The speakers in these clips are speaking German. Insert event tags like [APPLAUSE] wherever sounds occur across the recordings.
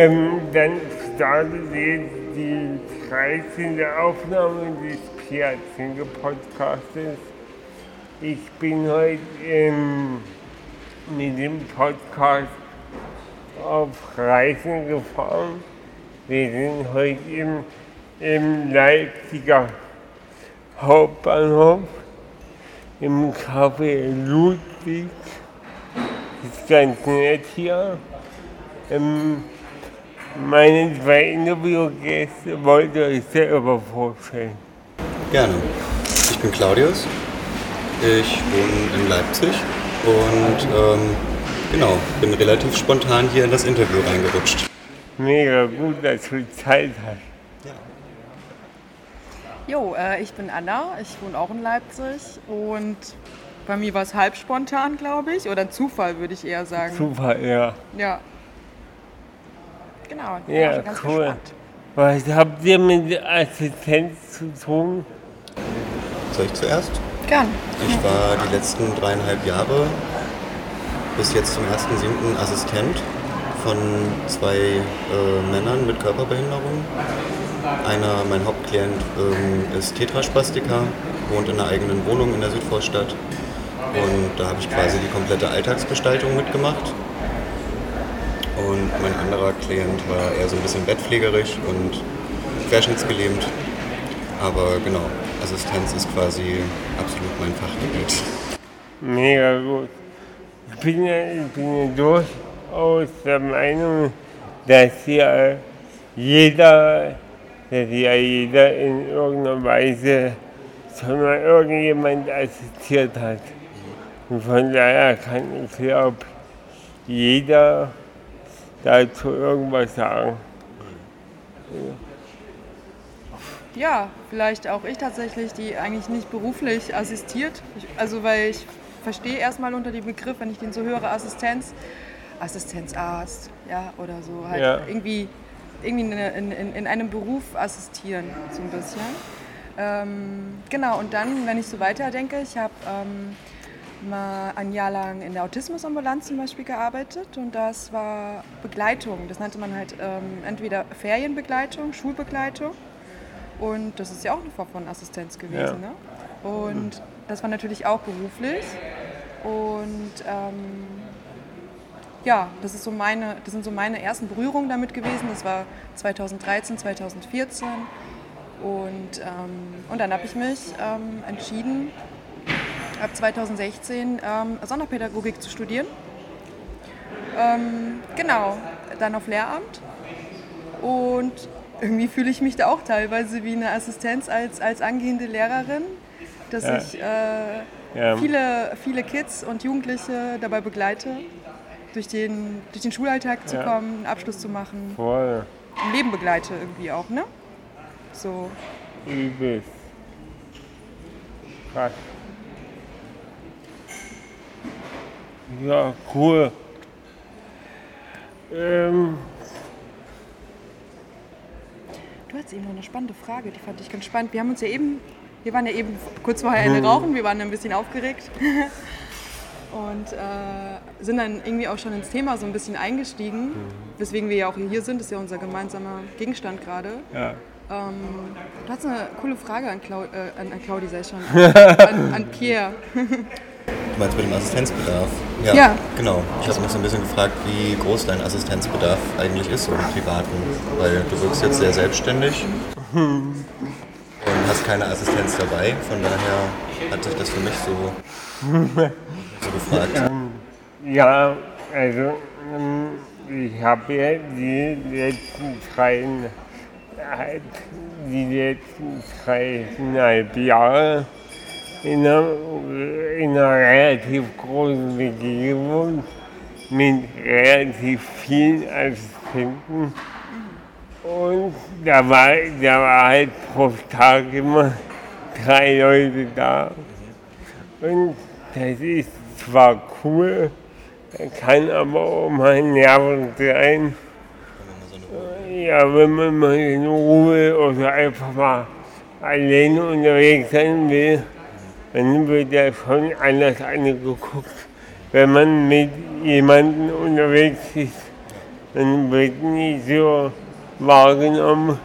Ähm, dann startet die 13. Aufnahme des Piazinge Podcastes. Ich bin heute ähm, mit dem Podcast auf Reisen gefahren. Wir sind heute im, im Leipziger Hauptbahnhof im Café Ludwig. Das ist ganz nett hier. Ähm, meine zwei Interviewgäste wollt ihr euch selber vorstellen. Gerne. Ich bin Claudius. Ich wohne in Leipzig und ähm, genau, bin relativ spontan hier in das Interview reingerutscht. Mega gut, dass du Zeit hast. Jo, äh, ich bin Anna, ich wohne auch in Leipzig und bei mir war es halb spontan, glaube ich, oder ein Zufall, würde ich eher sagen. Super, ja. Ja. Genau, Ja, ganz cool. gespannt. Was habt ihr mit Assistenz zu tun? Soll ich zuerst? Gern. Ich war die letzten dreieinhalb Jahre bis jetzt zum 1.7. Assistent von zwei äh, Männern mit Körperbehinderung. Einer, mein Hauptklient, ähm, ist Tetraspastiker, wohnt in einer eigenen Wohnung in der Südvorstadt. Und da habe ich quasi die komplette Alltagsgestaltung mitgemacht. Und mein anderer Klient war eher so ein bisschen bettpflegerisch und querschnittsgelähmt. Aber genau, Assistenz ist quasi absolut mein Fachgebiet. Mega gut. Ich bin ja, ich bin durchaus der Meinung, dass ja jeder, dass ja jeder in irgendeiner Weise schon mal irgendjemand assistiert hat. Und von daher kann ich glaube jeder dazu irgendwas sagen. Ja, vielleicht auch ich tatsächlich, die eigentlich nicht beruflich assistiert. Ich, also weil ich verstehe erstmal unter dem Begriff, wenn ich den so höre, Assistenz, Assistenzarzt, ja, oder so. Halt Ja. irgendwie, irgendwie in, in, in, in einem Beruf assistieren, so ein bisschen. Ähm, genau, und dann, wenn ich so weiterdenke, ich habe ähm, mal ein Jahr lang in der Autismusambulanz zum Beispiel gearbeitet und das war Begleitung. Das nannte man halt ähm, entweder Ferienbegleitung, Schulbegleitung und das ist ja auch eine Form von Assistenz gewesen. Ne? Und das war natürlich auch beruflich und ähm, ja, das, ist so meine, das sind so meine ersten Berührungen damit gewesen. Das war 2013, 2014 und, ähm, und dann habe ich mich ähm, entschieden, ab 2016 ähm, Sonderpädagogik zu studieren. Ähm, genau, dann auf Lehramt. Und irgendwie fühle ich mich da auch teilweise wie eine Assistenz als, als angehende Lehrerin, dass Ja. ich äh, Ja. viele, viele Kids und Jugendliche dabei begleite, durch den, durch den Schulalltag zu Ja. kommen, einen Abschluss zu machen, Voll im Leben begleite irgendwie auch, ne? So, übel. Krass. Ja, cool. Ähm, Du hattest eben noch eine spannende Frage, die fand ich ganz spannend. Wir haben uns ja eben, wir waren ja eben kurz vorher eine rauchen, wir waren ein bisschen aufgeregt [LAUGHS] und äh, sind dann irgendwie auch schon ins Thema so ein bisschen eingestiegen, weswegen wir ja auch hier sind, das ist ja unser gemeinsamer Gegenstand gerade. ja. Ähm, du hast eine coole Frage an, Clau äh, an, an Claudi, ich schon, [LAUGHS] an, an Pierre. [LAUGHS] Meinst mit dem Assistenzbedarf? Ja. Genau. Ich habe mich so ein bisschen gefragt, wie groß dein Assistenzbedarf eigentlich ist, so im Privaten. Weil du wirkst jetzt sehr selbstständig und hast keine Assistenz dabei. Von daher hat sich das für mich so, so gefragt. [LAUGHS] Ja, also ähm, ich habe ja die letzten drei, die letzten dreieinhalb Jahre in einer, in einer relativ großen gewohnt mit relativ vielen Assistenten. Und da war, da war halt pro Tag immer drei Leute da. Und das ist zwar cool, kann aber auch mal nervend sein. Ja, wenn man mal in Ruhe oder einfach mal alleine unterwegs sein will, dann wird ja schon anders angeguckt. Wenn man mit jemandem unterwegs ist, dann wird nicht so wahrgenommen,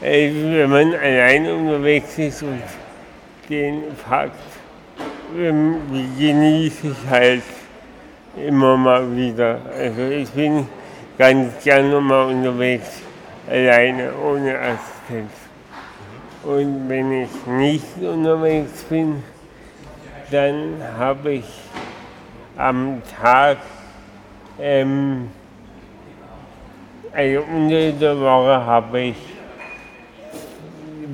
als wenn man alleine unterwegs ist und den Fakt ähm, genieße ich halt immer mal wieder. Also ich bin ganz gerne mal unterwegs, alleine, ohne Assistenz. Und wenn ich nicht unterwegs bin, dann habe ich am Tag, ähm, also unter der Woche habe ich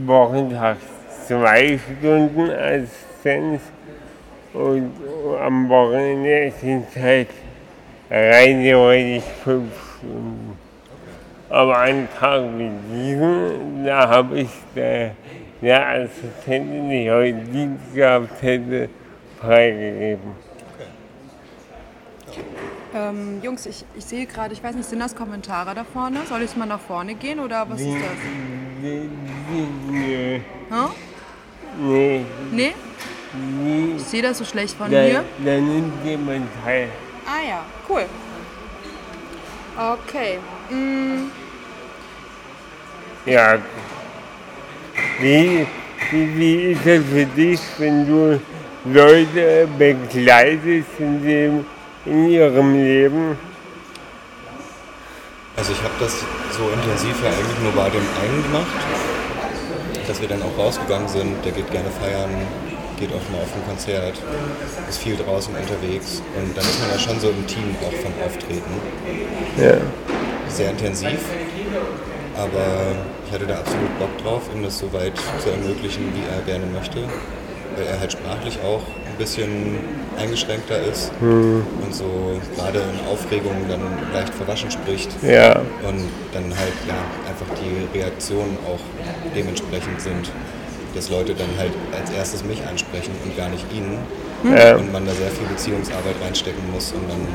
wochentags zwei Stunden Assistenz und am Wochenende sind es halt rein theoretisch fünf Stunden. Aber an Tagen wie diesem, da habe ich der, der Assistentin, die heute Dienst gehabt hätte, freigegeben. Ähm, Jungs, ich, ich sehe gerade, ich weiß nicht, sind das Kommentare da vorne? Soll ich mal nach vorne gehen oder was ist das? Nee, nee, Hm? nee, Nee? nee. Ich sehe das so schlecht von Da, hier. da nimmt jemand teil. Ah ja, cool. Okay. Mm, Ja. Wie, wie, wie ist das für dich, wenn du Leute begleitest in, dem, in ihrem Leben? Also ich habe das so intensiv ja eigentlich nur bei dem einen gemacht, dass wir dann auch rausgegangen sind. Der geht gerne feiern, geht auch mal auf ein Konzert, ist viel draußen unterwegs und dann ist man ja schon so im Team auch vom Auftreten. Ja. Sehr intensiv, aber ich hatte da absolut Bock drauf, ihm das so weit zu ermöglichen, wie er gerne möchte, weil er halt sprachlich auch ein bisschen eingeschränkter ist und so gerade in Aufregung dann leicht verwaschen spricht Ja. und dann halt ja einfach die Reaktionen auch dementsprechend sind, dass Leute dann halt als erstes mich ansprechen und gar nicht ihn Ja. und man da sehr viel Beziehungsarbeit reinstecken muss, um dann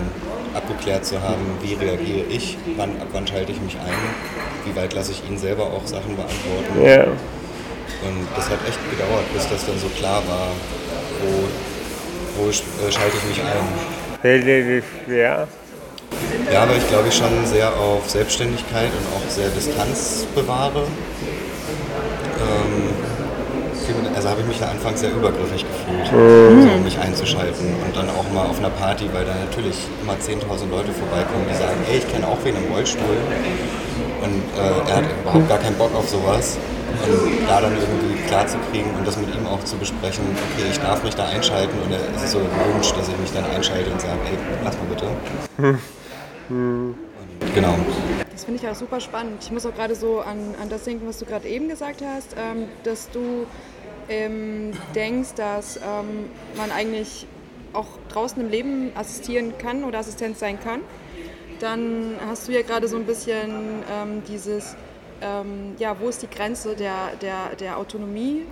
abgeklärt zu haben, wie reagiere ich, wann, ab wann schalte ich mich ein, wie weit lasse ich ihn selber auch Sachen beantworten. Ja. Und das hat echt gedauert, bis das dann so klar war, wo, wo äh, schalte ich mich ein. Schwer? Ja, aber ich glaube ich schon sehr auf Selbstständigkeit und auch sehr Distanz bewahre. Ähm, also habe ich mich da anfangs sehr übergriffig gefühlt, so, um mich einzuschalten. Und dann auch mal auf einer Party, weil da natürlich immer 10.000 Leute vorbeikommen, die sagen, ey, ich kenne auch wen im Rollstuhl. Und äh, er hat überhaupt gar keinen Bock auf sowas. Und da dann irgendwie klar zu kriegen und das mit ihm auch zu besprechen, okay, ich darf mich da einschalten und er- es ist so gewünscht, dass ich mich dann einschalte und sage, ey, lass mal bitte. Und genau. Das finde ich auch super spannend. Ich muss auch gerade so an, an das denken, was du gerade eben gesagt hast, ähm, dass du ähm, denkst, dass ähm, man eigentlich auch draußen im Leben assistieren kann oder Assistent sein kann. Dann hast du ja gerade so ein bisschen ähm, dieses, ähm, ja, wo ist die Grenze der, der, der Autonomie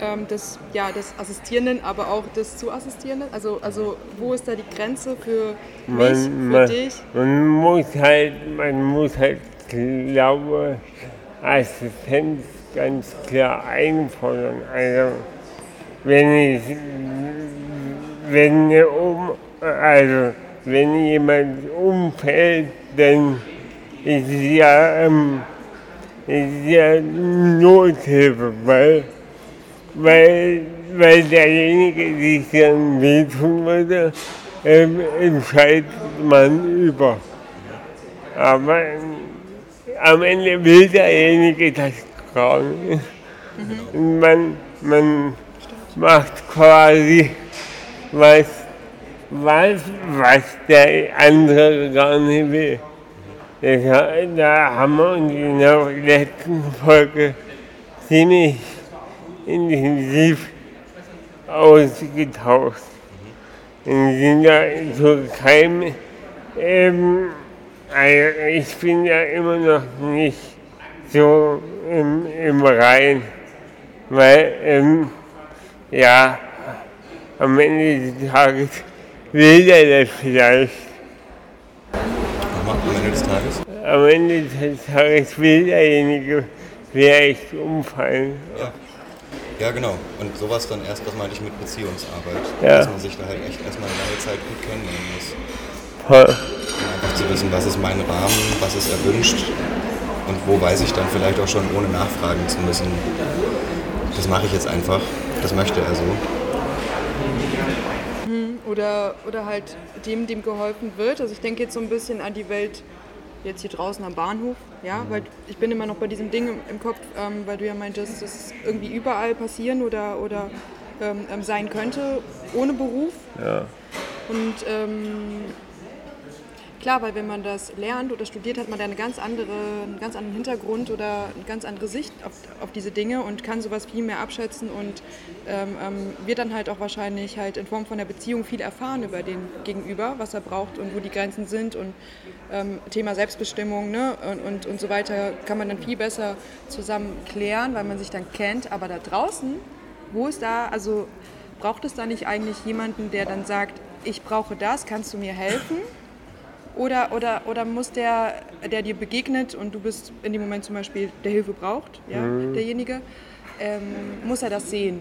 ähm, des, ja, des Assistierenden, aber auch des zu Assistierenden? Also, also wo ist da die Grenze für mich, für man, dich? man muss halt, man muss halt, glaube Assistenz ganz klar einfordern. Also wenn ich, wenn um, also wenn jemand umfällt, dann ist es ja, ähm, ja Nothilfe, weil, weil, weil derjenige sich dann wehtun würde, ähm, entscheidet man über. Aber ähm, am Ende will derjenige das gar nicht. Und man, man macht quasi was, was, was der andere gar nicht will. Da haben wir uns in der letzten Folge ziemlich intensiv ausgetauscht. In der Türkei, ähm, also ich bin ja immer noch nicht so im, im Rein, weil, ähm, ja, am Ende des Tages will er das vielleicht. Nochmal, am Ende des Tages? Am Ende des Tages will derjenige vielleicht umfallen. Ja. Ja, genau. Und sowas dann erst, das meinte ich mit Beziehungsarbeit. Ja. Dass man sich da halt echt erstmal eine lange Zeit gut kennenlernen muss. Voll. Um einfach zu wissen, was ist mein Rahmen, was ist erwünscht und wo weiß ich dann vielleicht auch schon, ohne nachfragen zu müssen. Das mache ich jetzt einfach. Das möchte er so. Oder, oder halt dem, dem geholfen wird. Also ich denke jetzt so ein bisschen an die Welt jetzt hier draußen am Bahnhof, ja, weil ich bin immer noch bei diesem Ding im, im Kopf, ähm, weil du ja meintest, dass es irgendwie überall passieren oder, oder ähm, ähm, sein könnte, ohne Beruf. Ja. Und ähm, klar, weil wenn man das lernt oder studiert, hat man da eine ganz andere, einen ganz anderen Hintergrund oder eine ganz andere Sicht auf, auf diese Dinge und kann sowas viel mehr abschätzen und ähm, ähm, wird dann halt auch wahrscheinlich halt in Form von der Beziehung viel erfahren über den Gegenüber, was er braucht und wo die Grenzen sind und ähm, Thema Selbstbestimmung ne? und, und, und so weiter kann man dann viel besser zusammen klären, weil man sich dann kennt. Aber da draußen, wo ist da, also braucht es da nicht eigentlich jemanden, der dann sagt, ich brauche das, kannst du mir helfen? Oder, oder, oder muss der, der dir begegnet und du bist in dem Moment zum Beispiel, der Hilfe braucht, ja, derjenige, ähm, muss er das sehen?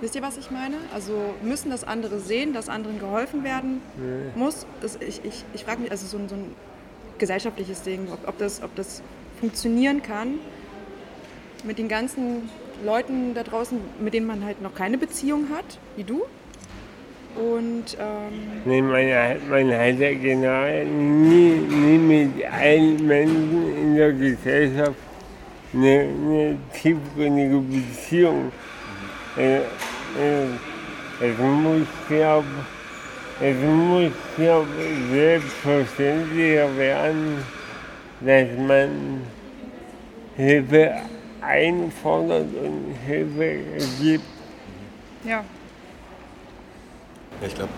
Wisst ihr, was ich meine? Also müssen das andere sehen, dass anderen geholfen werden muss? Das, ich ich, ich frage mich, also so ein, so ein gesellschaftliches Ding, ob, ob, das, ob das funktionieren kann mit den ganzen Leuten da draußen, mit denen man halt noch keine Beziehung hat, wie du. Und ähm, Nee, man, man hat ja genau nie, nie mit allen Menschen in der Gesellschaft eine, eine tiefgründige Beziehung. Äh, äh, es muss, glaub, es muss glaub, selbstverständlicher werden, dass man Hilfe einfordert und Hilfe gibt. ja, Ja, ich glaube,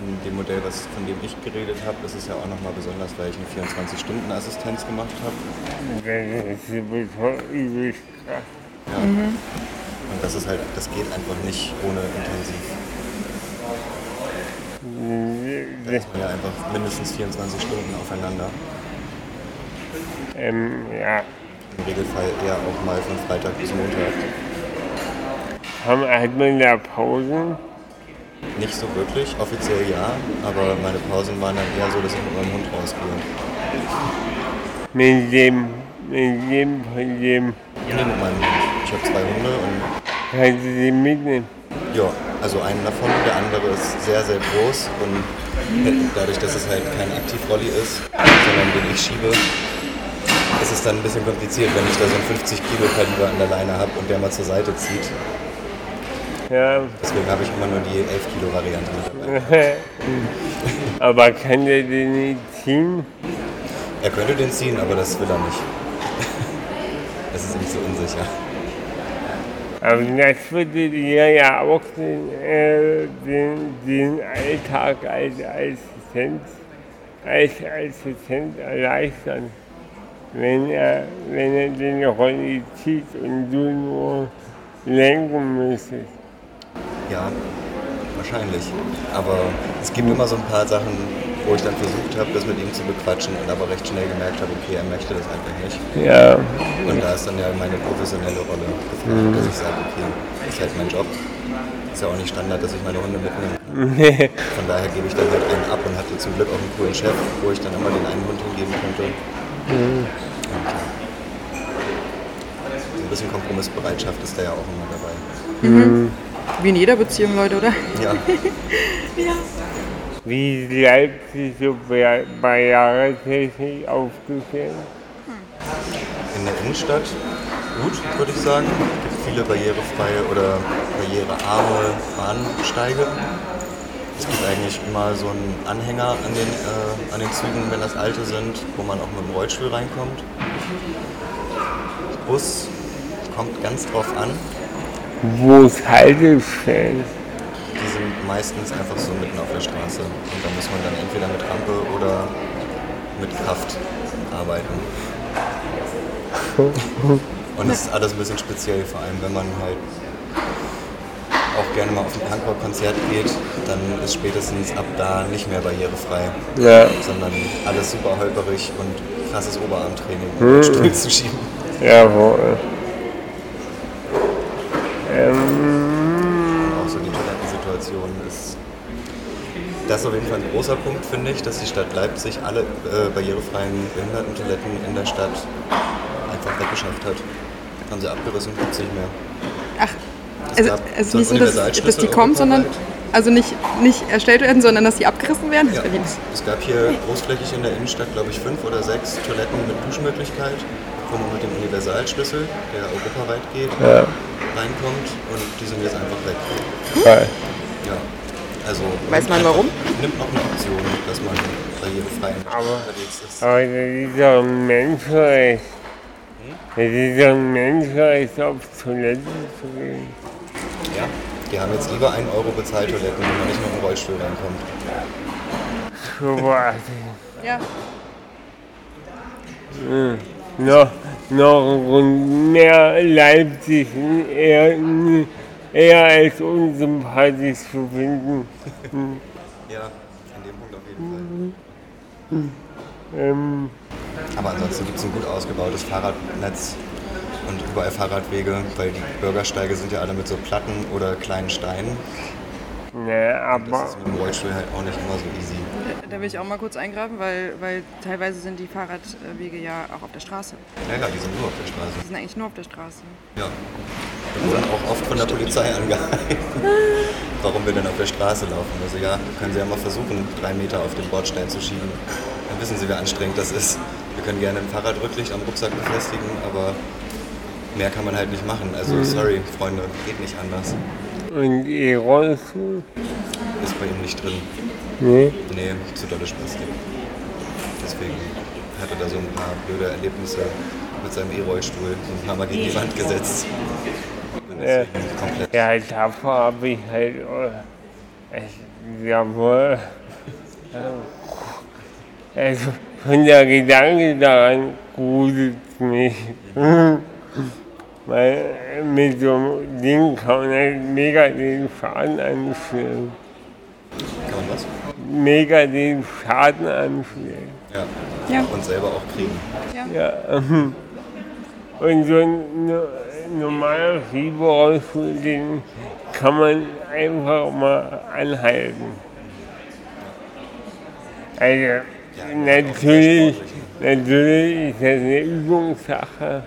in dem Modell, was, von dem ich geredet habe, ist es ja auch nochmal besonders, weil ich eine 24-Stunden-Assistenz gemacht habe. Ja. Und das ist halt, das geht einfach nicht ohne intensiv. Da ist man ja einfach mindestens 24 Stunden aufeinander. Ähm, ja, Im Regelfall eher auch mal von Freitag bis Montag. haben, hat man da Pausen? Nicht so wirklich, offiziell ja, aber meine Pausen waren dann eher so, dass ich mit meinem Hund rausgehe. Mit dem, mit dem, von dem, Nee, mit meinem Hund. Ich habe zwei Hunde und kannst du sie mitnehmen? ja, also einen davon, der andere ist sehr, sehr groß und dadurch, dass es halt kein Aktivrolli ist, sondern den ich schiebe, ist es dann ein bisschen kompliziert, wenn ich da so ein 50 Kilo Kaliber an der Leine habe und der mal zur Seite zieht. Ja, Deswegen habe ich immer nur die 11 Kilo Variante dabei. [LAUGHS] aber kann der den nicht ziehen? Er könnte den ziehen, aber das will er nicht. Es ist ihm zu unsicher. Aber das würde dir ja auch den, äh, den, den Alltag als Assistent, als Assistent erleichtern. Wenn er, wenn er den Rolli zieht und du nur lenken müsstest. Ja, wahrscheinlich. Aber es gibt immer so ein paar Sachen, wo ich dann versucht habe, das mit ihm zu bequatschen und aber recht schnell gemerkt habe, okay, er möchte das einfach nicht. Ja, Und da ist dann ja meine professionelle Rolle gefragt, dass ich sage, okay, das ist halt mein Job. Ist ja auch nicht Standard, dass ich meine Hunde mitnehme. Von daher gebe ich dann halt einen ab und hatte zum Glück auch einen coolen Chef, wo ich dann immer den einen Hund hingeben konnte. Und ja. So ein bisschen Kompromissbereitschaft ist da ja auch immer dabei. Wie in jeder Beziehung, Leute, oder? Ja, [LAUGHS] wie bleibt sich so bei, bei Jahrestechnik aufgestellt? in der Innenstadt gut, würde ich sagen. Es gibt viele barrierefreie oder barrierearme Bahnsteige. Es gibt eigentlich immer so einen Anhänger an den, äh, an den Zügen, wenn das alte sind, wo man auch mit dem Rollstuhl reinkommt. Bus kommt ganz drauf an. Wo es Haltestellen? Die sind meistens einfach so mitten auf der Straße. Und da muss man dann entweder mit Rampe oder mit Kraft arbeiten. Und es ist alles ein bisschen speziell, vor allem wenn man halt auch gerne mal auf ein Punkrock-Konzert geht, dann ist spätestens ab da nicht mehr barrierefrei, Ja. sondern alles super holperig und krasses Oberarmtraining, um den Stuhl zu schieben. Jawohl. Ähm, Auch so die Toilettensituation ist. Das ist auf jeden Fall ein großer Punkt, finde ich, dass die Stadt Leipzig alle äh, barrierefreien Behindertentoiletten in der Stadt einfach weggeschafft hat. Haben sie abgerissen, gibt es nicht mehr. Ach, Es also gab es ist so nicht so, dass, dass die kommen, sondern also nicht, nicht erstellt werden, sondern dass die abgerissen werden. Das Ja. Es gab hier großflächig in der Innenstadt, glaube ich, fünf oder sechs Toiletten mit Duschmöglichkeit, wo man mit dem Universalschlüssel, der europaweit geht, ja, reinkommt und die sind jetzt einfach weg. geil. Ja. Also Weiß man warum? Nimmt noch eine Option, dass man barrierefrei Aber- unterwegs ist. Aber das ist doch ein Menschenrecht. Das ist doch ein Menschenrecht, auf Toilette zu gehen. Ja. Die haben jetzt lieber 1 Euro bezahlt Toiletten, wenn man nicht mit dem Rollstuhl reinkommt. So was. Ja, Noch, noch mehr Leipzig eher, eher als unsympathisch zu finden. Ja, an dem Punkt auf jeden Fall. Ähm, Aber ansonsten gibt es ein gut ausgebautes Fahrradnetz und überall Fahrradwege, weil die Bürgersteige sind ja alle mit so Platten oder kleinen Steinen. Ne, aber Das ist mit dem Rollstuhl halt auch nicht immer so easy. da will ich auch mal kurz eingreifen, weil, weil teilweise sind die Fahrradwege ja auch auf der Straße. Ja, ja, die sind nur auf der Straße. Die sind eigentlich nur auf der Straße. Ja. Wir wurden auch oft von der Polizei [LAUGHS] angehalten, warum wir denn auf der Straße laufen. Also ja, können Sie ja mal versuchen, drei Meter auf den Bordstein zu schieben. Dann wissen Sie, wie anstrengend das ist. Wir können gerne ein Fahrradrücklicht am Rucksack befestigen, aber mehr kann man halt nicht machen. Also sorry, Freunde, geht nicht anders. Und E-Rollstuhl? Ist bei ihm nicht drin. Ne? Nee, zu dolle Spastik. Deswegen hatte da so ein paar blöde Erlebnisse mit seinem E-Rollstuhl. So ein paar Mal gegen die Wand gesetzt. Deswegen komplett Ja, davor habe ich halt, äh, ich, jawohl, äh, also von der Gedanke daran gruselt mich. Weil mit so einem Ding kann man halt mega den Schaden anstellen. Kann man was? Mega den Schaden anstellen. Ja. Ja. Und selber auch kriegen. Ja. ähm, [LAUGHS] Und so ein no- normaler Fieberrollstuhl, den kann man einfach mal anhalten. Also natürlich, natürlich ist das eine Übungssache,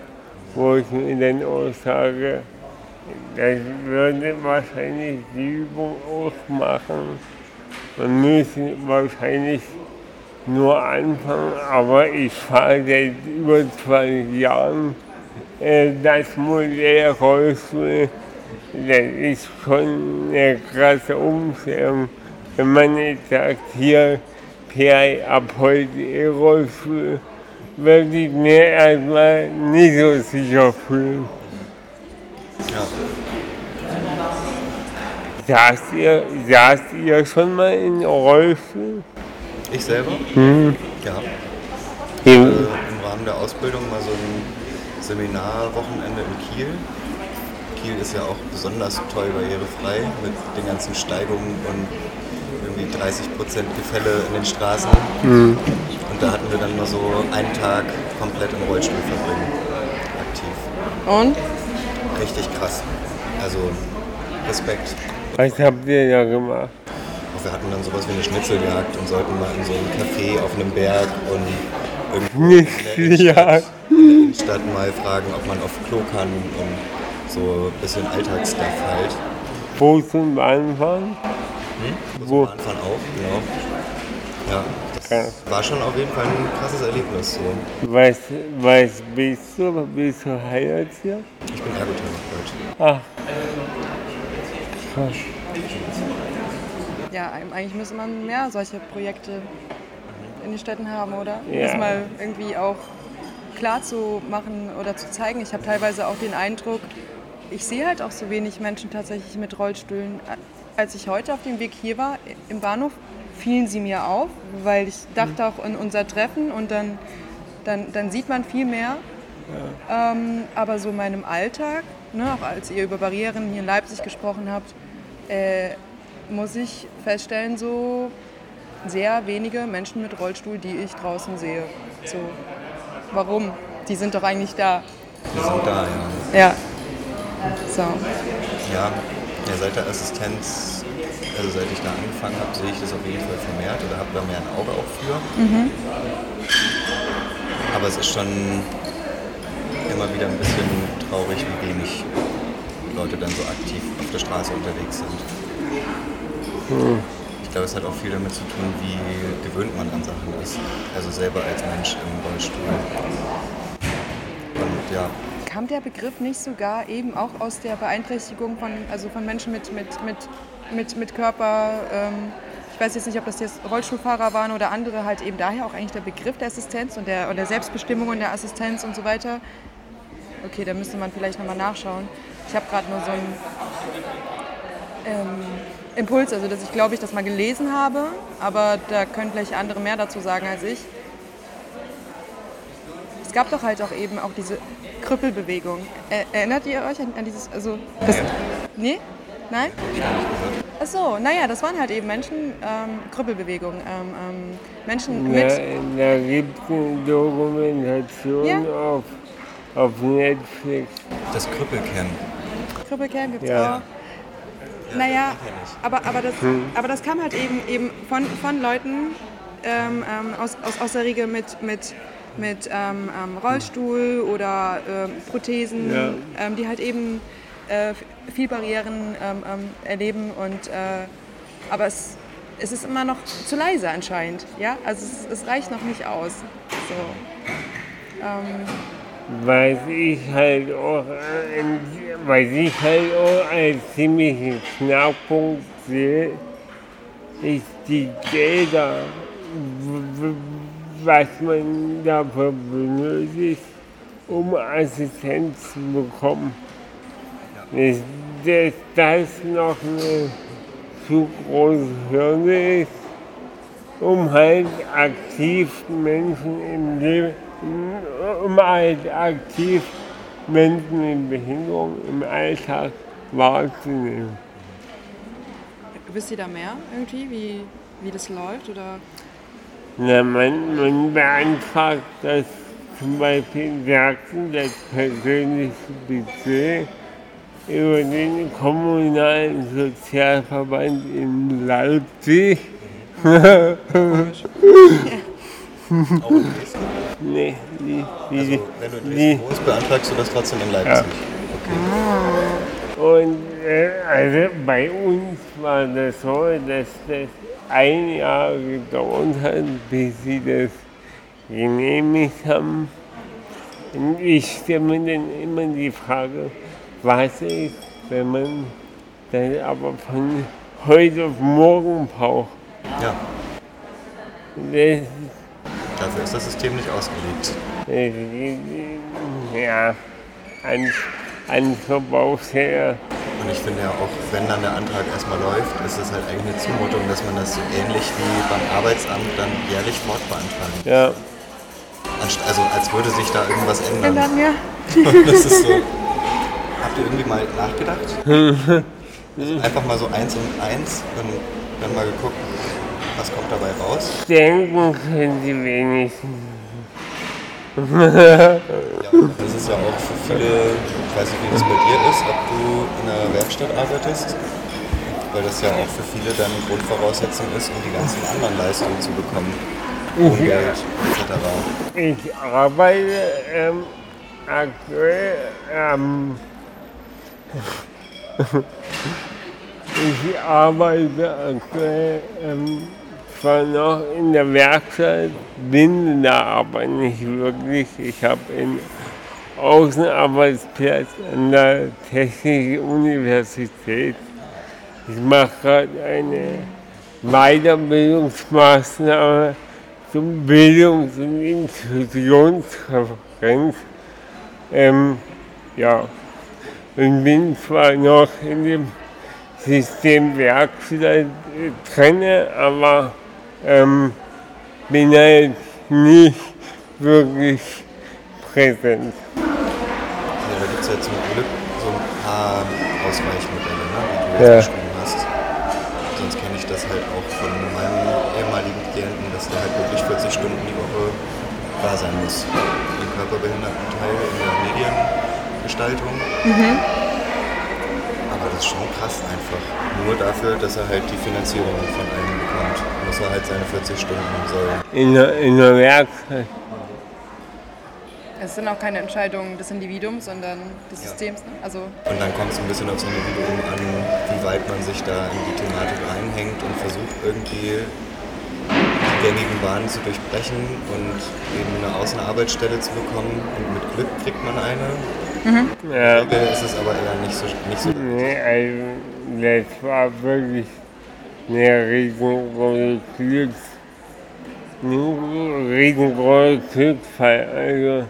wo ich dann auch sage, das würde wahrscheinlich die Übung ausmachen. Man müsste wahrscheinlich nur anfangen, aber ich fahre seit über 20 Jahren äh, das Modell Rollstuhl. Das ist schon eine krasse Umstellung. Wenn man jetzt sagt, hier, Per, ab heute E-Rollstuhl, würde ich mir erstmal nicht so sicher fühlen. Ja. Saßt ihr, saßt ihr schon mal in Rollstuhl? Ich selber? Hm. Ja. Äh, Im, Im Rahmen der Ausbildung mal so ein Seminarwochenende in Kiel. Kiel ist ja auch besonders toll barrierefrei mit den ganzen Steigungen und irgendwie 30% Gefälle in den Straßen. Und da hatten wir dann mal so einen Tag komplett im Rollstuhl verbringen. Aktiv. Und? Richtig krass. Also Respekt. was habt ihr da gemacht? Wir hatten dann sowas wie eine Schnitzeljagd und sollten mal in so einem Café auf einem Berg und irgendwo in der Innenstadt, in der Innenstadt mal fragen, ob man auf Klo kann und so ein bisschen Alltagsstuff halt. Wo zum Bahnfahren? Wo? Bahnfahren auch, genau. Ja, Das war schon auf jeden Fall ein krasses Erlebnis. So. Was, was bist du? Bist du Heilerzieher? Ich bin Ergotherapeut. Ach. Krass. Ja, eigentlich müsste man mehr solche Projekte in den Städten haben, oder? Um Ja. Das mal irgendwie auch klar zu machen oder zu zeigen. Ich habe teilweise auch den Eindruck, ich sehe halt auch so wenig Menschen tatsächlich mit Rollstühlen. Als ich heute auf dem Weg hier war, im Bahnhof, fielen sie mir auf, weil ich dachte auch an unser Treffen und dann, dann, dann sieht man viel mehr. Ja. Ähm, aber so in meinem Alltag, ne, auch als ihr über Barrieren hier in Leipzig gesprochen habt, äh, muss ich feststellen, so sehr wenige Menschen mit Rollstuhl, die ich draußen sehe. So, warum? Die sind doch eigentlich da. Die sind da, ja. Ja. So. Ja, ja seit der Assistenz, also seit ich da angefangen habe, sehe ich das auf jeden Fall vermehrt oder habe da mehr ein Auge auch für. Mhm. Aber es ist schon immer wieder ein bisschen traurig, wie wenig Leute dann so aktiv auf der Straße unterwegs sind. Hm. Ich glaube, es hat auch viel damit zu tun, wie gewöhnt man an Sachen ist. Also selber als Mensch im Rollstuhl. Und ja. Kam der Begriff nicht sogar eben auch aus der Beeinträchtigung von, also von Menschen mit, mit, mit, mit, mit Körper, ähm, ich weiß jetzt nicht, ob das jetzt Rollstuhlfahrer waren oder andere, halt eben daher auch eigentlich der Begriff der Assistenz und der, und der Selbstbestimmung und der Assistenz und so weiter. Okay, da müsste man vielleicht nochmal nachschauen. Ich habe gerade nur so einen ähm, Impuls, also dass ich glaube ich das mal gelesen habe, aber da können vielleicht andere mehr dazu sagen als ich. Es gab doch halt auch eben auch diese Krüppelbewegung. Er, erinnert ihr euch an, an dieses, also das, nee? Nein? Ach so, naja, das waren halt eben Menschen, ähm, Krüppelbewegung. Ähm, ähm, Menschen mit. Da, gibt es eine Dokumentation ja? auf, auf Netflix. Das Krüppelcamp. Krüppelcamp gibt es ja. auch. Naja, aber, aber, das, hm. aber das kam halt eben, eben von, von Leuten ähm, ähm, aus, aus, aus der Riege mit, mit, mit ähm, ähm Rollstuhl oder ähm, Prothesen, ja. Ähm, die halt eben äh, viel Barrieren erleben. Und, äh, aber es, es ist immer noch zu leise anscheinend. Ja? Also es, es reicht noch nicht aus. So. Was ich halt auch, was ich halt auch als ziemlichen Knackpunkt sehe, ist die Gelder, was man dafür benötigt, um Assistenz zu bekommen. Dass, dass das noch eine zu große Hürde ist, um halt aktiv Menschen im Leben um halt aktiv Menschen mit Behinderung im Alltag wahrzunehmen. Wisst ihr da mehr irgendwie, wie, wie das läuft? Oder? Na, man, man beantragt das zum Beispiel in Sachsen, das persönliche Budget über den kommunalen Sozialverband in Leipzig. Auch [LAUGHS] in Dresden? Nee, die, die, also, wenn du in Dresden wohnst, beantragst du das trotzdem in Leipzig. Ja. Okay. Und äh, also bei uns war das so, dass das ein Jahr gedauert hat, bis sie das genehmigt haben. Und ich stelle mir dann immer die Frage, was ist, wenn man dann aber von heute auf morgen braucht. Ja. Das Dafür ist das System nicht ausgelegt. Ja, ein, ein Verbrauchsherr. Und ich finde ja auch, wenn dann der Antrag erstmal läuft, ist es halt eigentlich eine Zumutung, dass man das so ähnlich wie beim Arbeitsamt dann jährlich fortbeantragen Ja. Also als würde sich da irgendwas ändern. Ändern, ja. [LAUGHS] das ist so. Habt ihr irgendwie mal nachgedacht? [LAUGHS] also einfach mal so eins und eins und dann mal geguckt, was kommt dabei raus? Denken können Sie wenigstens. ja, das ist ja auch für viele, ich weiß nicht, wie das bei dir ist, ob du in einer Werkstatt arbeitest, weil das ja auch für viele dann Grundvoraussetzung ist, um die ganzen anderen Leistungen zu bekommen. Umwelt etc. Ich arbeite ähm, aktuell ähm, ich arbeite aktuell ähm, zwar noch in der Werkstatt, bin da aber nicht wirklich. Ich habe einen Außenarbeitsplatz an der Technischen Universität. Ich mache gerade eine Weiterbildungsmaßnahme zum Bildungs- und Institutionsreferenz. Ähm, ja, und bin zwar noch in dem System Werkstatt drin, aber ähm, bin halt nicht wirklich präsent. Ja, da gibt es ja zum Glück so ein paar Ausweichmodelle, ne, wie du jetzt Ja. beschrieben hast. Sonst kenne ich das halt auch von meinem ehemaligen Klienten, dass der halt wirklich 40 Stunden die Woche da sein muss. Im Körperbehindertenteil in der Mediengestaltung. Aber das ist schon krass einfach. Nur dafür, dass er halt die Finanzierung von einem bekommt, muss er halt seine 40 Stunden soll. In in der Werkstatt. Es sind auch keine Entscheidungen des Individuums, sondern des Ja. Systems. Ne? Also Und dann kommt es ein bisschen aufs Individuum an, wie weit man sich da in die Thematik reinhängt und versucht irgendwie die gängigen Bahnen zu durchbrechen und eben eine Außenarbeitsstelle zu bekommen. Und mit Glück kriegt man eine. Ja, In der ist es aber eher nicht so. Nicht so nee, also das war wirklich eine riesengroße Glücks, ein riesengroßer Glücksfall. Also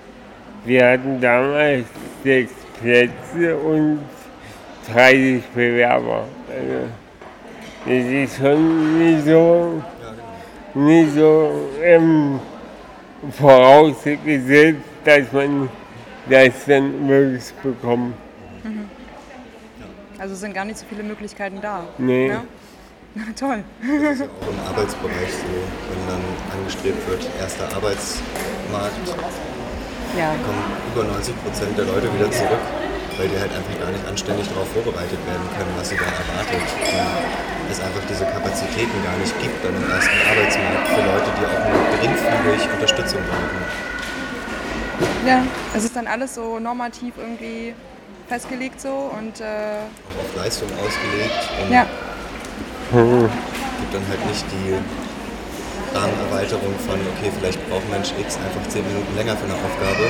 wir hatten damals sechs Plätze und 30 Bewerber. Also das ist schon nicht so, nicht so ähm, vorausgesetzt, dass man das dann wirklich bekommt. Also es sind gar nicht so viele Möglichkeiten da. Nee. [LAUGHS] Ja? Toll. Das ist ja auch im Arbeitsbereich so, wenn dann angestrebt wird, erster Arbeitsmarkt, Ja. kommen über 90 Prozent der Leute wieder zurück, weil die halt einfach gar nicht anständig darauf vorbereitet werden können, was sie da erwartet. Und es einfach diese Kapazitäten gar nicht gibt dann im ersten Arbeitsmarkt für Leute, die auch nur geringfügig Unterstützung brauchen. Ja, es ist dann alles so normativ irgendwie festgelegt so und äh, Auf Leistung ausgelegt und ja, gibt dann halt nicht die Rahmenerweiterung von, okay, vielleicht braucht Mensch X einfach 10 Minuten länger für eine Aufgabe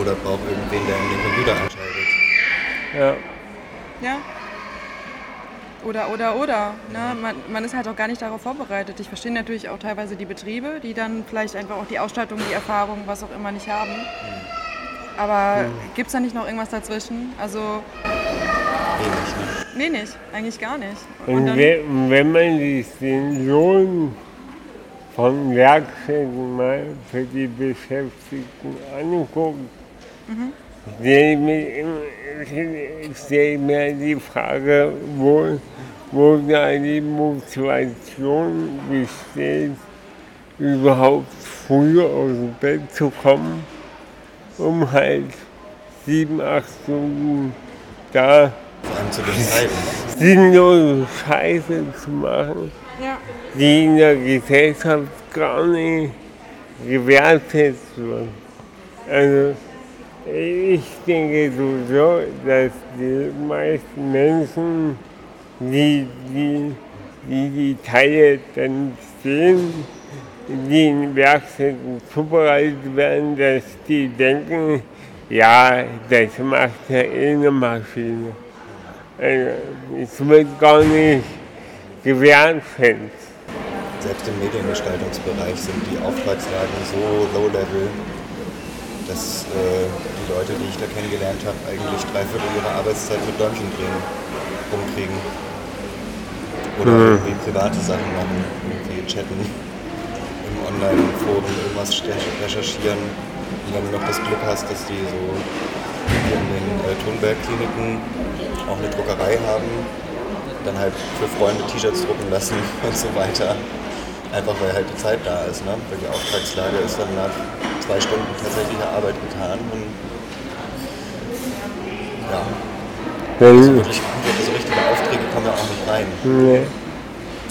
oder braucht irgendwen, der den Computer anschaltet. Ja. ja. Oder, oder, oder. Ne? Man, man ist halt auch gar nicht darauf vorbereitet. Ich verstehe natürlich auch teilweise die Betriebe, die dann vielleicht einfach auch die Ausstattung, die Erfahrung, was auch immer nicht haben. Aber gibt es da nicht noch irgendwas dazwischen? Also, Wenig, ne? nee, nicht. Eigentlich gar nicht. Und dann, we- wenn man sich den Lohn von Werkstätten mal für die Beschäftigten anguckt, stelle ich mir immer- stelle ich mir die Frage, wo, wo da die Motivation besteht, überhaupt früh aus dem Bett zu kommen, um halt sieben, acht Stunden da sinnlose Scheiße zu machen, ja. die in der Gesellschaft gar nicht gewertschätzt wird. Also ich denke sowieso, dass die meisten Menschen, die die, die, die Teile dann sehen, die in Werkstätten zubereitet werden, dass die denken, ja, das macht ja eh eine Maschine. Also, es wird gar nicht gewertschätzt. Selbst im Mediengestaltungsbereich sind die Auftragslagen so low-level, dass äh, die Leute, die ich da kennengelernt habe, eigentlich drei Viertel ihrer Arbeitszeit mit Däumchen drehen rumkriegen. Oder irgendwie private Sachen machen, irgendwie chatten, im Online-Forum irgendwas recherchieren. Und wenn du noch das Glück hast, dass die so hier in den äh, Thunberg-Kliniken auch eine Druckerei haben, dann halt für Freunde T-Shirts drucken lassen [LAUGHS] und so weiter. Einfach weil halt die Zeit da ist, ne? Weil die Auftragslage ist dann nach zwei Stunden tatsächlicher Arbeit getan und ja, so Dann, wirklich so richtige Aufträge kommen ja auch nicht rein, ne,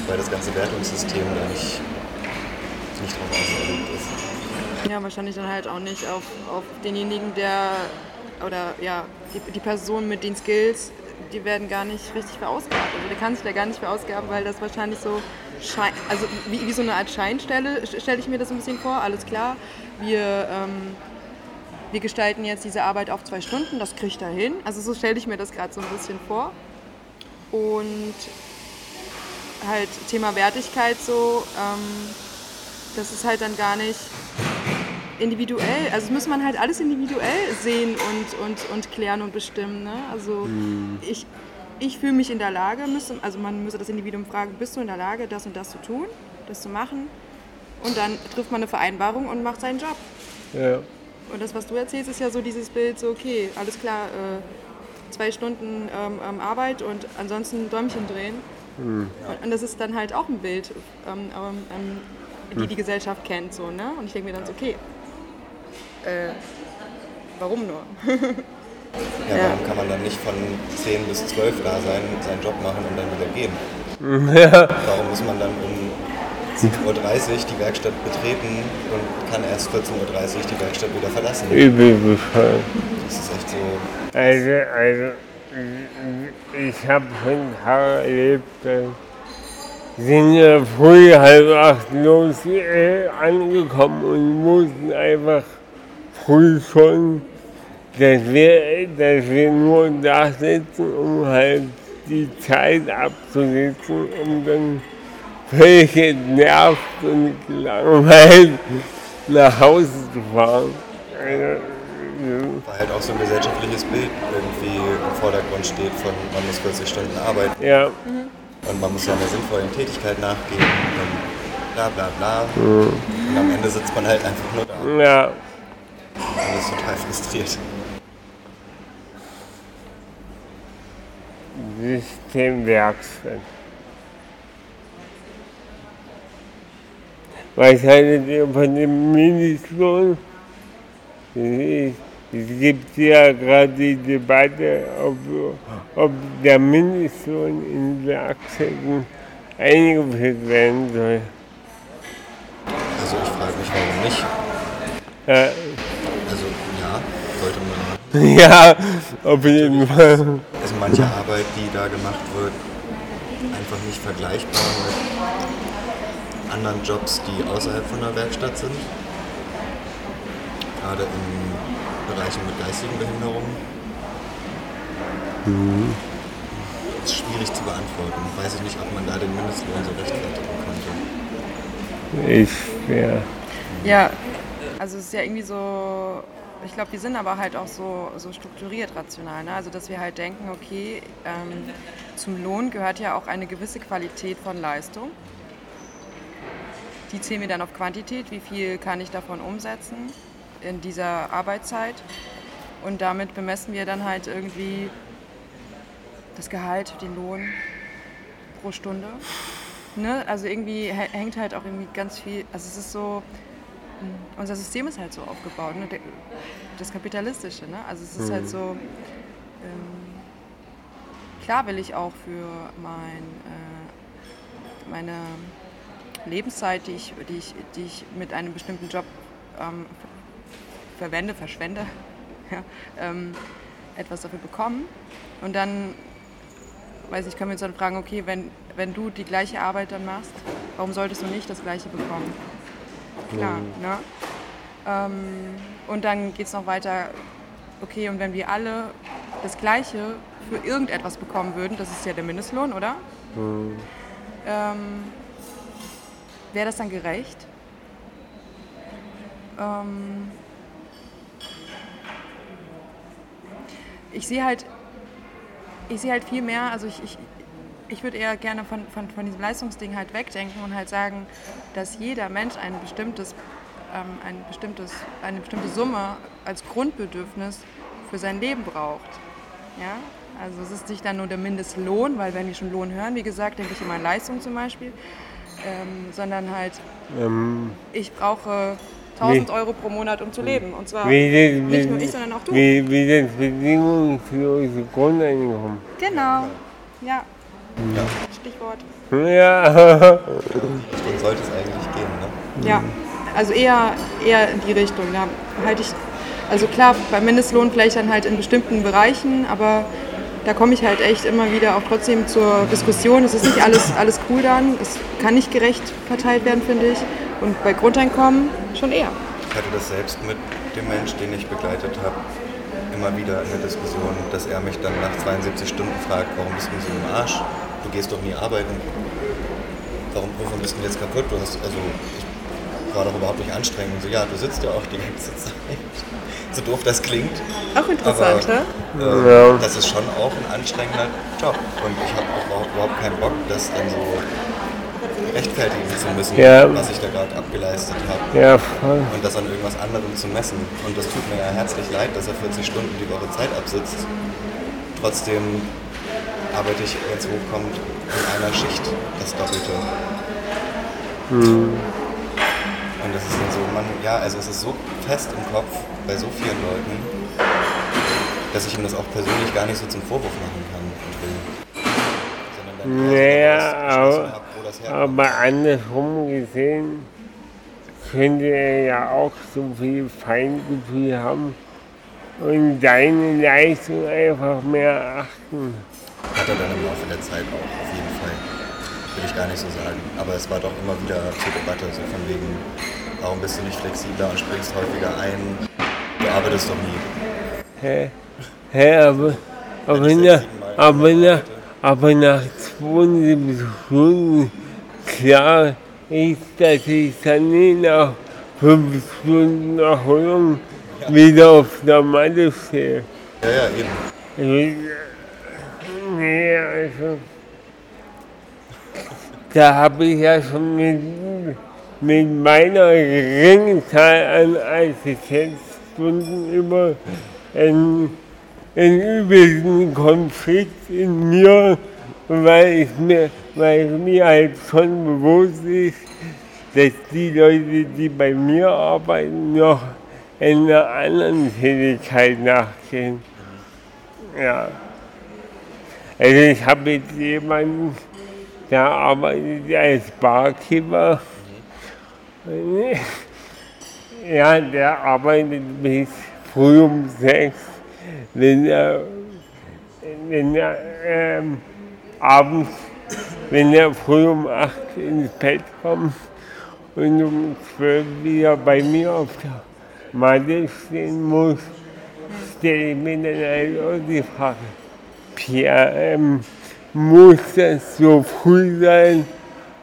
weil das ganze Wertungssystem da nicht, nicht drauf ausgelegt ist. Ja, wahrscheinlich dann halt auch nicht auf, auf denjenigen, der oder ja, die, die Person mit den Skills, die werden gar nicht richtig verausgabt. Also der kann sich da gar nicht verausgaben, weil das wahrscheinlich so Schein, also wie, wie so eine Art Scheinstelle stelle ich mir das ein bisschen vor. Alles klar, wir, ähm, wir gestalten jetzt diese Arbeit auf zwei Stunden, das kriegt er hin. Also so stelle ich mir das gerade so ein bisschen vor. Und halt Thema Wertigkeit so, ähm, das ist halt dann gar nicht individuell, also das muss man halt alles individuell sehen und, und, und klären und bestimmen. Ne? Also ich, ich fühle mich in der Lage, müsste, also man müsste das Individuum fragen, bist du in der Lage, das und das zu tun, das zu machen? Und dann trifft man eine Vereinbarung und macht seinen Job. Ja. Und das, was du erzählst, ist ja so dieses Bild, so okay, alles klar, äh, zwei Stunden ähm, Arbeit und ansonsten Däumchen drehen. Und, und das ist dann halt auch ein Bild, ähm, ähm, ähm, die die Gesellschaft kennt. So, ne? Und ich denke mir dann so, okay, äh, warum nur? Ja, Ja. warum kann man dann nicht von 10 bis 12 da sein, seinen Job machen und dann wieder gehen? [LAUGHS] Ja. Warum muss man dann um 7.30 Uhr die Werkstatt betreten und kann erst 14.30 Uhr die Werkstatt wieder verlassen? Übel bescheuert. Das ist echt so. Also, also ich habe schon Tage erlebt, da sind ja früh halb acht los äh, angekommen und mussten einfach früh schon, dass wir, dass wir nur da sitzen, um halt die Zeit abzusitzen, um dann völlig entnervt und gelangweilt nach Hause zu fahren. Weil halt auch so ein gesellschaftliches Bild irgendwie im Vordergrund steht von man muss 40 Stunden arbeiten Ja, und man muss ja einer sinnvollen Tätigkeit nachgehen und bla bla bla. Und am Ende sitzt man halt einfach nur da und ja, ist total frustriert. Systemwerkstatt. Was haltet ihr von dem Mindestlohn? Es gibt ja gerade die Debatte, ob, ob der Mindestlohn in Werkstätten eingeführt werden soll. Also ich frage mich, warum nicht. Ja, Also ja, sollte man. [LAUGHS] ja auf jeden Fall. Also manche Arbeit, die da gemacht wird, einfach nicht vergleichbar mit anderen Jobs, die außerhalb von der Werkstatt sind. Gerade in Bereichen mit geistigen Behinderungen. Das ist schwierig zu beantworten. Weiß ich nicht, ob man da den Mindestlohn so rechtfertigen konnte. Ich schwer. Ja, also es ist ja irgendwie so, ich glaube, wir sind aber halt auch so, so strukturiert rational. Ne? Also dass wir halt denken, okay, ähm, zum Lohn gehört ja auch eine gewisse Qualität von Leistung. Die zählen wir dann auf Quantität, wie viel kann ich davon umsetzen in dieser Arbeitszeit. Und damit bemessen wir dann halt irgendwie das Gehalt, den Lohn pro Stunde. Ne? Also irgendwie hä- hängt halt auch irgendwie ganz viel, also es ist so, mh, unser System ist halt so aufgebaut, ne? Das Kapitalistische. Ne? Also es ist halt so, ähm, klar will ich auch für mein, äh, meine Lebenszeit, die ich, die, ich, die ich mit einem bestimmten Job ähm, ver- verwende, verschwende, [LAUGHS] ja, ähm, etwas dafür bekommen. Und dann, weiß ich, können wir uns dann fragen, okay, wenn, wenn du die gleiche Arbeit dann machst, warum solltest du nicht das gleiche bekommen? Klar, ne? Ähm, und dann geht es noch weiter, okay, und wenn wir alle das Gleiche für irgendetwas bekommen würden, das ist ja der Mindestlohn, oder? Ähm, Wäre das dann gerecht? Ähm, ich sehe halt, ich halt viel mehr, also ich, ich, ich würde eher gerne von, von, von diesem Leistungsding halt wegdenken und halt sagen, dass jeder Mensch ein bestimmtes, ähm, ein bestimmtes, eine bestimmte Summe als Grundbedürfnis für sein Leben braucht. Ja? Also es ist nicht dann nur der Mindestlohn, weil wenn wir schon Lohn hören, wie gesagt, denke ich immer an Leistung zum Beispiel, ähm, sondern halt, Ähm, ich brauche 1000 Wie- Euro pro Monat, um zu leben. Und zwar wie, sind- nicht nur ich, sondern auch du. Wie, wie sind Bedingungen für unser Grundeinkommen? Genau, ja. Stichwort. Ja, Dann sollte es eigentlich gehen, ne? Ja, also eher, eher in die Richtung. Da halte ich, also klar, beim Mindestlohn vielleicht dann halt in bestimmten Bereichen, aber da komme ich halt echt immer wieder auch trotzdem zur Diskussion. Es ist nicht alles, alles cool dann, es kann nicht gerecht verteilt werden, finde ich. Und bei Grundeinkommen schon eher. Ich hatte das selbst mit dem Mensch, den ich begleitet habe, immer wieder in der Diskussion, dass er mich dann nach 72 Stunden fragt, warum bist du so im Arsch? Du gehst doch nie arbeiten. Warum, wovon bist du jetzt kaputt? Du hast, also, ich gerade auch überhaupt nicht anstrengend. So, ja, du sitzt ja auch die ganze Zeit. [LAUGHS] So doof das klingt. Auch interessant, aber, ne? äh, Ja. Das ist schon auch ein anstrengender Job. Und ich habe auch überhaupt, überhaupt keinen Bock, das dann so rechtfertigen zu müssen, Ja. was ich da gerade abgeleistet habe. Ja, voll. Und das an irgendwas anderem zu messen. Und das tut mir ja herzlich leid, dass er 40 Stunden die Woche Zeit absitzt. Trotzdem arbeite ich, wenn es hochkommt, in einer Schicht das Doppelte. Und das ist dann so, man, ja, also es ist so fest im Kopf bei so vielen Leuten, dass ich ihm das auch persönlich gar nicht so zum Vorwurf machen kann und will. Sondern dann Naja, aber, Geschlossen hab, wo das herkommt. aber andersrum gesehen könnte er ja auch so viel Feingefühl haben und deine Leistung einfach mehr achten. Hat er dann im Laufe der Zeit auch, auf jeden Fall. Will ich gar nicht so sagen. Aber es war doch immer wieder zur Debatte, so von wegen, warum bist du nicht flexibler und springst häufiger ein? Du arbeitest doch nie. Hä? Hä, aber, aber, ich nach, aber, nach, aber nach 72 Stunden klar ist, dass ich dann nach 5 Stunden Erholung wieder auf der Matte stehe. Ja, ja, eben. Nee, also, da habe ich ja schon mit, mit meiner geringen Zahl an Assistenzstunden über einen, einen übelsten Konflikt in mir, weil, ich mir, weil mir halt schon bewusst ist, dass die Leute, die bei mir arbeiten, noch einer anderen Tätigkeit nachgehen. Ja. Also ich habe jetzt jemanden, der arbeitet als Barkeeper. Ja, der arbeitet bis früh um sechs. Wenn er, wenn er ähm, abends, wenn er früh um acht ins Bett kommt und um zwölf wieder bei mir auf der Matte stehen muss, stelle ich mir dann auch die Frage, Pierre, ähm, muss das so früh sein?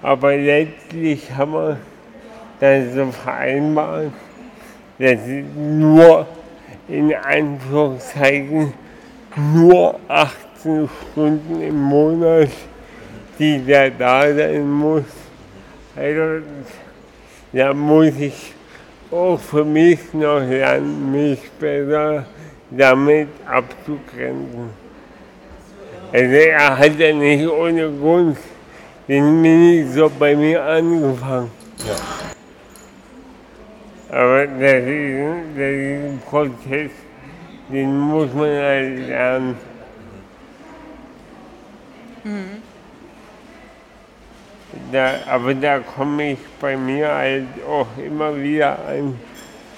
Aber letztlich haben wir das so vereinbart, dass es nur in Anführungszeichen nur 18 Stunden im Monat, die der da sein muss. Also da muss ich auch für mich noch lernen, mich besser damit abzugrenzen. Also er hat ja nicht ohne Grund den Minijob bei mir angefangen. Ja. Aber das ist, das ist ein Prozess, den muss man halt lernen. Da, aber da komme ich bei mir halt auch immer wieder an,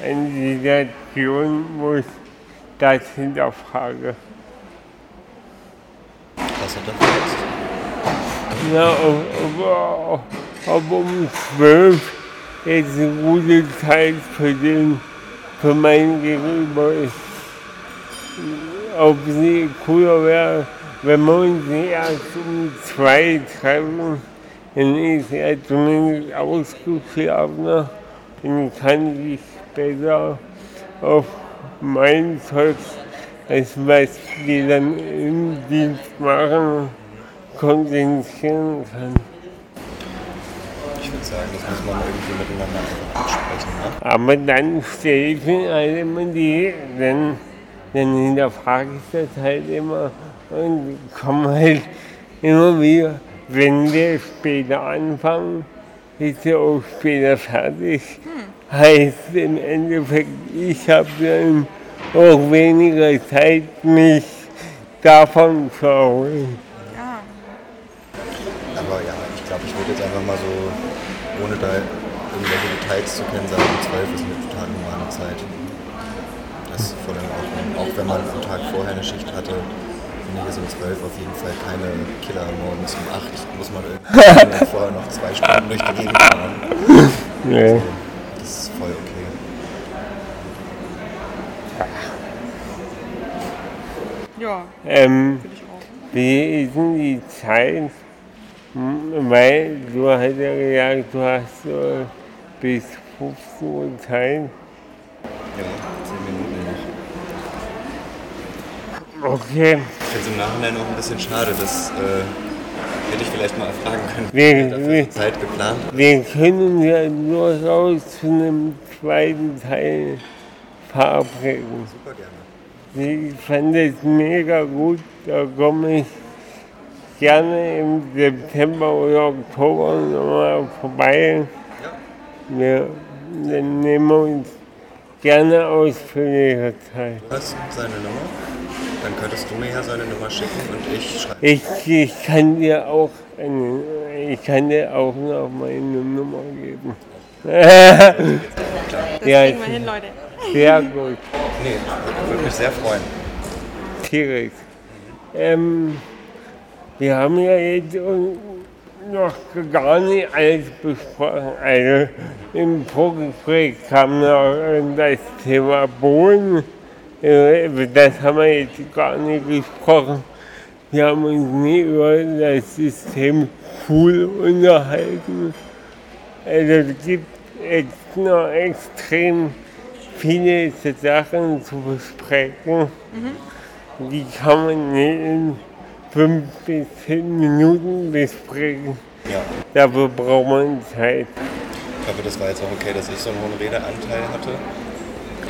an Situationen, wo ich das hinterfrage. Was hat er verletzt? Ob, ob, ob um zwölf jetzt eine gute Zeit für den, für mein Gegenüber ist. Ob es nicht cooler wäre, wenn wir uns erst um zwei treffen, dann ist er zumindest ausgeschlafener und kann sich besser auf mein Zeug, als was wir dann im Dienst machen, konzentrieren kann. Ich würde sagen, das muss man irgendwie miteinander absprechen. Ne? Aber dann stelle ich mir halt immer die, dann, dann hinterfrage ich das halt immer und komme halt immer wieder, wenn wir später anfangen, ist er auch später fertig. Heißt im Endeffekt, ich habe dann auch weniger Zeit, mich davon zu erholen. Ja. Aber ja, ich glaube, ich würde jetzt einfach mal so, ohne da irgendwelche Details zu kennen, sagen, um 12 ist eine total normale Zeit. Das ist voll in Ordnung. Auch wenn man am Tag vorher eine Schicht hatte, finde ich, ist um 12 auf jeden Fall keine Killer. Morgens um 8 muss man irgendwie [LAUGHS] vorher noch zwei Stunden durch die Gegend fahren. Ja. Das ist voll okay. Ja, Ähm, finde ich auch. Wie ist denn die Zeit? Hm, Weil du hast ja gesagt, du hast so bis 15 Uhr Zeit. Ja, 10 Minuten noch. Okay. Ich finde es im Nachhinein auch ein bisschen schade, das äh, hätte ich vielleicht mal erfragen können. Wir, Dafür wir, Zeit geplant. wir können ja durchaus zu einem zweiten Teil verabreden. Super gerne. Ich fand es mega gut. Da komme ich gerne im September oder Oktober nochmal vorbei. Ja. Wir, dann nehmen wir uns gerne ausführlicher Zeit. Du hast seine Nummer. Dann könntest du mir ja seine Nummer schicken und ich schreibe. Ich, ich kann dir auch eine, ich kann dir auch noch meine Nummer geben. [LAUGHS] Das Ja, kriegen wir hin, Leute. Sehr gut. Nee, würde mich sehr freuen. T-Rex. Ähm, wir haben ja jetzt noch gar nicht alles besprochen. Also im Vorgespräch kam noch das Thema Bohnen. Äh, Das haben wir jetzt gar nicht gesprochen. Wir haben uns nie über das System Schul unterhalten. Also es gibt jetzt noch extrem viele Sachen zu besprechen. Die kann man nicht in fünf bis zehn Minuten besprechen. Ja. Dafür braucht man Zeit. Ich hoffe, das war jetzt auch okay, dass ich so einen hohen Redeanteil hatte.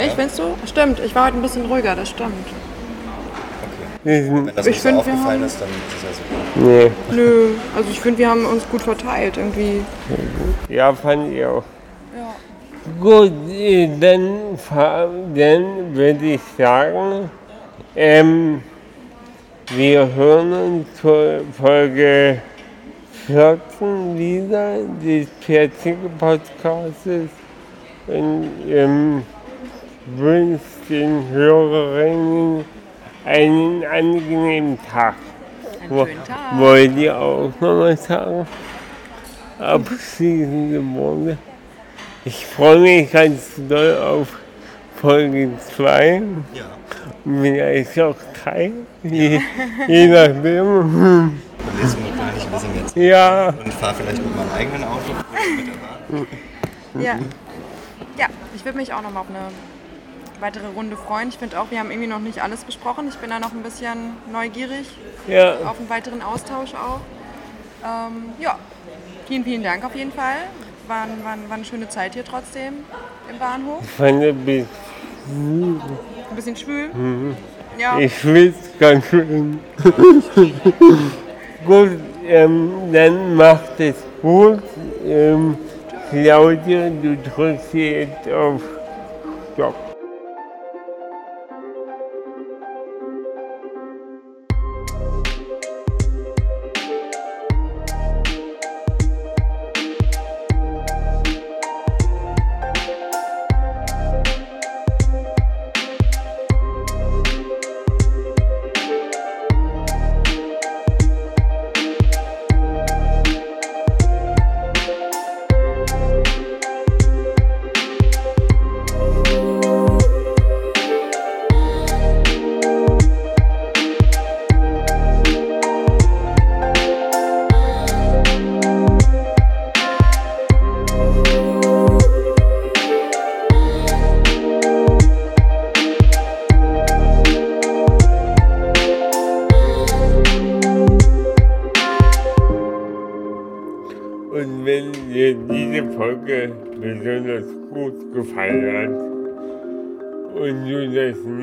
Ich findest du? Stimmt, ich war heute ein bisschen ruhiger, das stimmt. Das ein- Wenn das Ich so find, aufgefallen haben- ist, dann ist es ja super. nee. Nö, also ich finde, wir haben uns gut verteilt irgendwie. Ja, fand ich auch. Ja. Gut, äh, dann, dann würde ich sagen, ähm, wir hören uns zur Folge 14 wieder des 40 Podcastes und ähm, wünsche den Hörerinnen einen angenehmen Tag. Einen schönen Tag. Wollt ihr auch noch was sagen? Abschließende Worte. Ich freue mich ganz doll auf Folge 2, Ja. vielleicht auch 3, je, je nachdem. Dann lesen wir wahrscheinlich ein bisschen Zeit. Ja, Und fahre vielleicht mit meinem eigenen Auto mit der Bahn. Ja. Ja, ich würde mich auch noch mal auf eine weitere Runde freuen. Ich finde auch, wir haben irgendwie noch nicht alles besprochen. Ich bin da noch ein bisschen neugierig ja, auf einen weiteren Austausch auch. Ähm, ja, vielen, vielen Dank auf jeden Fall. War, war, war eine schöne Zeit hier trotzdem im Bahnhof. fand ich bis Ein bisschen schwül. Ja, Ich schwitze ganz schön. gut, ähm, dann macht es gut. Ähm, Claudia, du drückst jetzt auf Stopp.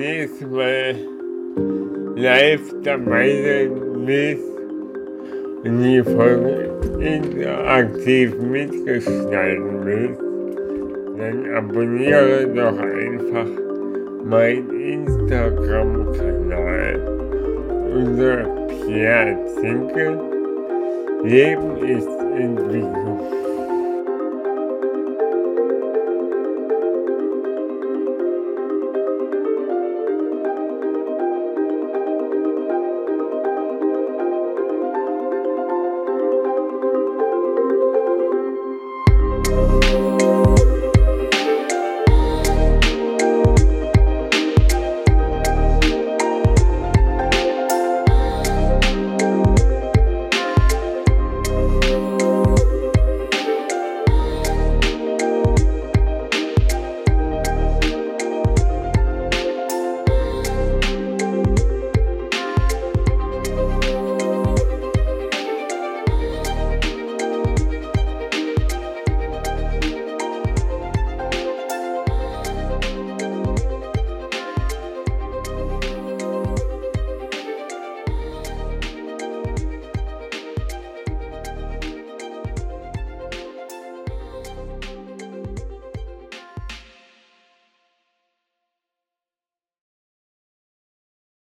Das nächste Mal live dabei sein willst und die Folge interaktiv mitgestalten willst, dann abonniere doch einfach meinen Instagram-Kanal unter Pierre Zinke. Leben ist Entwicklung.